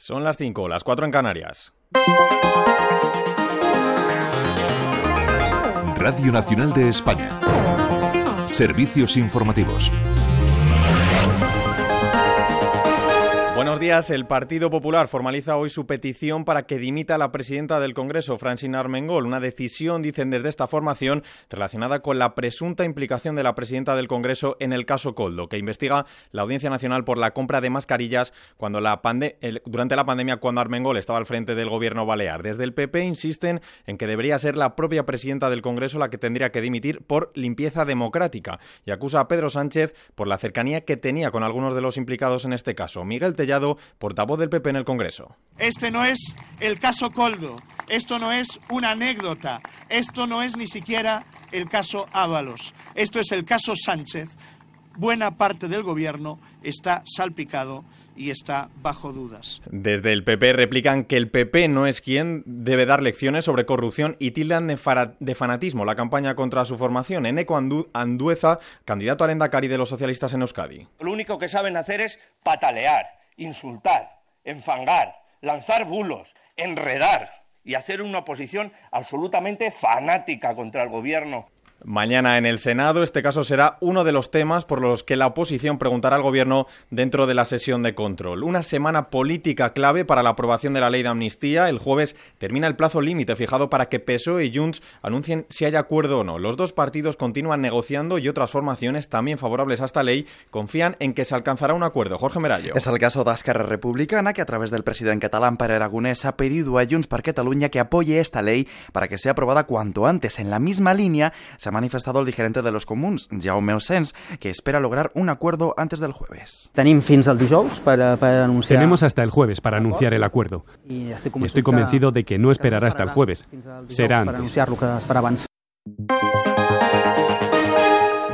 Son las 5, las 4 en Canarias. Radio Nacional de España. Servicios informativos. Buenos días. El Partido Popular formaliza hoy su petición para que dimita la presidenta del Congreso, Francina Armengol. Una decisión, dicen desde esta formación, relacionada con la presunta implicación de la presidenta del Congreso en el caso Coldo, que investiga la Audiencia Nacional por la compra de mascarillas cuando la durante la pandemia cuando Armengol estaba al frente del gobierno balear. Desde el PP insisten en que debería ser la propia presidenta del Congreso la que tendría que dimitir por limpieza democrática y acusa a Pedro Sánchez por la cercanía que tenía con algunos de los implicados en este caso. Miguel portavoz del PP en el Congreso. Este no es el caso Coldo, esto no es una anécdota, esto no es ni siquiera el caso Ábalos, esto es el caso Sánchez. Buena parte del Gobierno está salpicado y está bajo dudas. Desde el PP replican que el PP no es quien debe dar lecciones sobre corrupción y tildan de, fanatismo la campaña contra su formación. Eneco Andueza, candidato al Endacari de los socialistas en Euskadi. Lo único que saben hacer es patalear insultar, enfangar, lanzar bulos, enredar y hacer una oposición absolutamente fanática contra el gobierno. Mañana en el Senado, este caso será uno de los temas por los que la oposición preguntará al Gobierno dentro de la sesión de control. Una semana política clave para la aprobación de la ley de amnistía. El jueves termina el plazo límite fijado para que PSOE y Junts anuncien si hay acuerdo o no. Los dos partidos continúan negociando y otras formaciones también favorables a esta ley confían en que se alcanzará un acuerdo. Jorge Merallo. Es el caso de Esquerra Republicana que a través del presidente catalán Pere Aragonés ha pedido a Junts per Catalunya que apoye esta ley para que sea aprobada cuanto antes. En la misma línea ha manifestado el gerente de los comuns, Jaume Osens, que espera lograr un acuerdo antes del jueves. Tenemos hasta el jueves para anunciar el acuerdo. Y estoy convencido de que no esperará hasta el jueves. Será antes.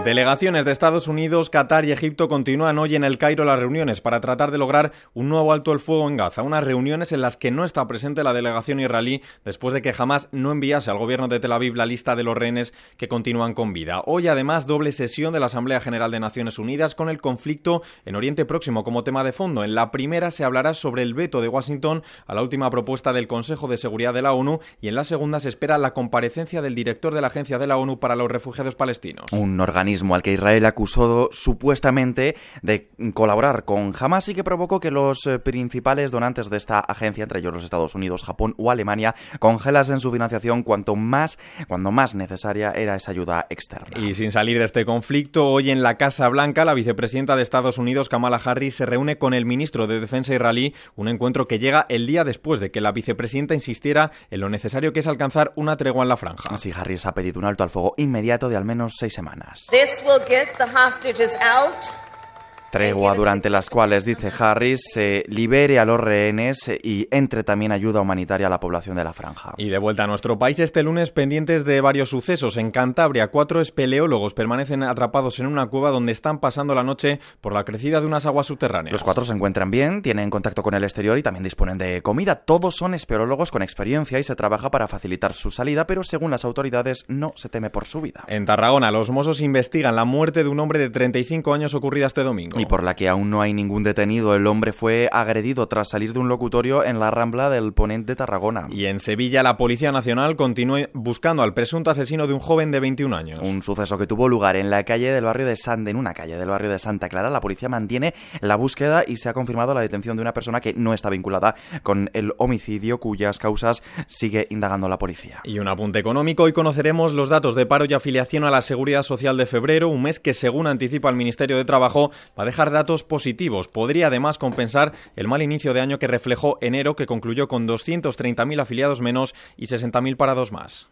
Delegaciones de Estados Unidos, Qatar y Egipto continúan hoy en el Cairo las reuniones para tratar de lograr un nuevo alto el fuego en Gaza. Unas reuniones en las que no está presente la delegación israelí después de que jamás no enviase al gobierno de Tel Aviv la lista de los rehenes que continúan con vida. Hoy además doble sesión de la Asamblea General de Naciones Unidas con el conflicto en Oriente Próximo como tema de fondo. En la primera se hablará sobre el veto de Washington a la última propuesta del Consejo de Seguridad de la ONU y en la segunda se espera la comparecencia del director de la Agencia de la ONU para los Refugiados Palestinos. Un organismo al que Israel acusó supuestamente de colaborar con Hamas y que provocó que los eh, principales donantes de esta agencia, entre ellos los Estados Unidos, Japón o Alemania, congelasen su financiación cuanto más, cuando más necesaria era esa ayuda externa. Y sin salir de este conflicto, hoy en la Casa Blanca, la vicepresidenta de Estados Unidos, Kamala Harris, se reúne con el ministro de Defensa israelí, un encuentro que llega el día después de que la vicepresidenta insistiera en lo necesario que es alcanzar una tregua en la franja. Así, Harris ha pedido un alto al fuego inmediato de al menos seis semanas. This will get the hostages out Tregua durante las cuales, dice Harris, se libere a los rehenes y entre también ayuda humanitaria a la población de la franja. Y de vuelta a nuestro país este lunes pendientes de varios sucesos. En Cantabria, cuatro espeleólogos permanecen atrapados en una cueva donde están pasando la noche por la crecida de unas aguas subterráneas. Los cuatro se encuentran bien, tienen contacto con el exterior y también disponen de comida. Todos son espeleólogos con experiencia y se trabaja para facilitar su salida, pero según las autoridades no se teme por su vida. En Tarragona, los Mossos investigan la muerte de un hombre de 35 años ocurrida este domingo y por la que aún no hay ningún detenido. El hombre fue agredido tras salir de un locutorio en la Rambla del Ponente Tarragona. Y en Sevilla la Policía Nacional continúa buscando al presunto asesino de un joven de 21 años. Un suceso que tuvo lugar en la calle del barrio de Santa, en una calle del barrio de Santa Clara. La policía mantiene la búsqueda y se ha confirmado la detención de una persona que no está vinculada con el homicidio cuyas causas sigue indagando la policía. Y un apunte económico. Hoy conoceremos los datos de paro y afiliación a la Seguridad Social de febrero, un mes que según anticipa el Ministerio de Trabajo va a dejar datos positivos. Podría además compensar el mal inicio de año que reflejó enero, que concluyó con 230.000 afiliados menos y 60.000 parados más.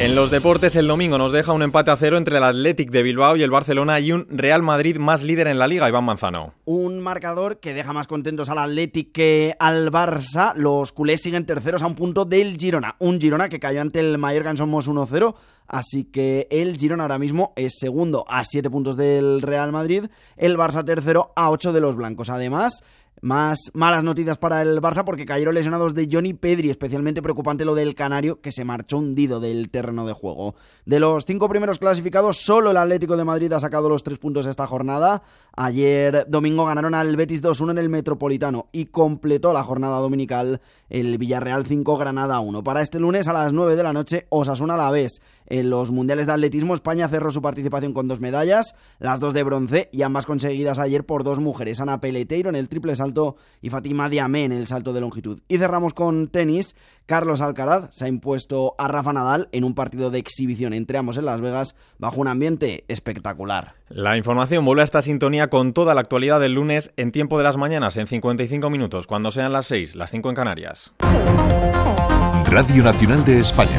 En los deportes, el domingo nos deja un empate a cero entre el Athletic de Bilbao y el Barcelona y un Real Madrid más líder en la liga, Iván Manzano. Un marcador que deja más contentos al Athletic que al Barça. Los culés siguen terceros a un punto del Girona. Un Girona que cayó ante el Mallorca en Somos 1-0. Así que el Girona ahora mismo es segundo a 7 puntos del Real Madrid. El Barça tercero a 8 de los blancos. Además, Más malas noticias para el Barça porque cayeron lesionados de Johnny Pedri, especialmente preocupante lo del Canario que se marchó hundido del terreno de juego. De los cinco primeros clasificados, solo el Atlético de Madrid ha sacado los tres puntos esta jornada. Ayer domingo ganaron al Betis 2-1 en el Metropolitano y completó la jornada dominical el Villarreal 5 Granada 1. Para este lunes a las 9 de la noche Osasuna la vez. En los Mundiales de Atletismo España cerró su participación con dos medallas, las dos de bronce y ambas conseguidas ayer por dos mujeres, Ana Peleteiro en el triple salto y Fatima Diamé en el salto de longitud. Y cerramos con tenis. Carlos Alcaraz se ha impuesto a Rafa Nadal en un partido de exhibición entre ambos en Las Vegas bajo un ambiente espectacular. La información vuelve a esta sintonía con toda la actualidad del lunes en tiempo de las mañanas en 55 minutos, cuando sean las 6, las 5 en Canarias. Radio Nacional de España.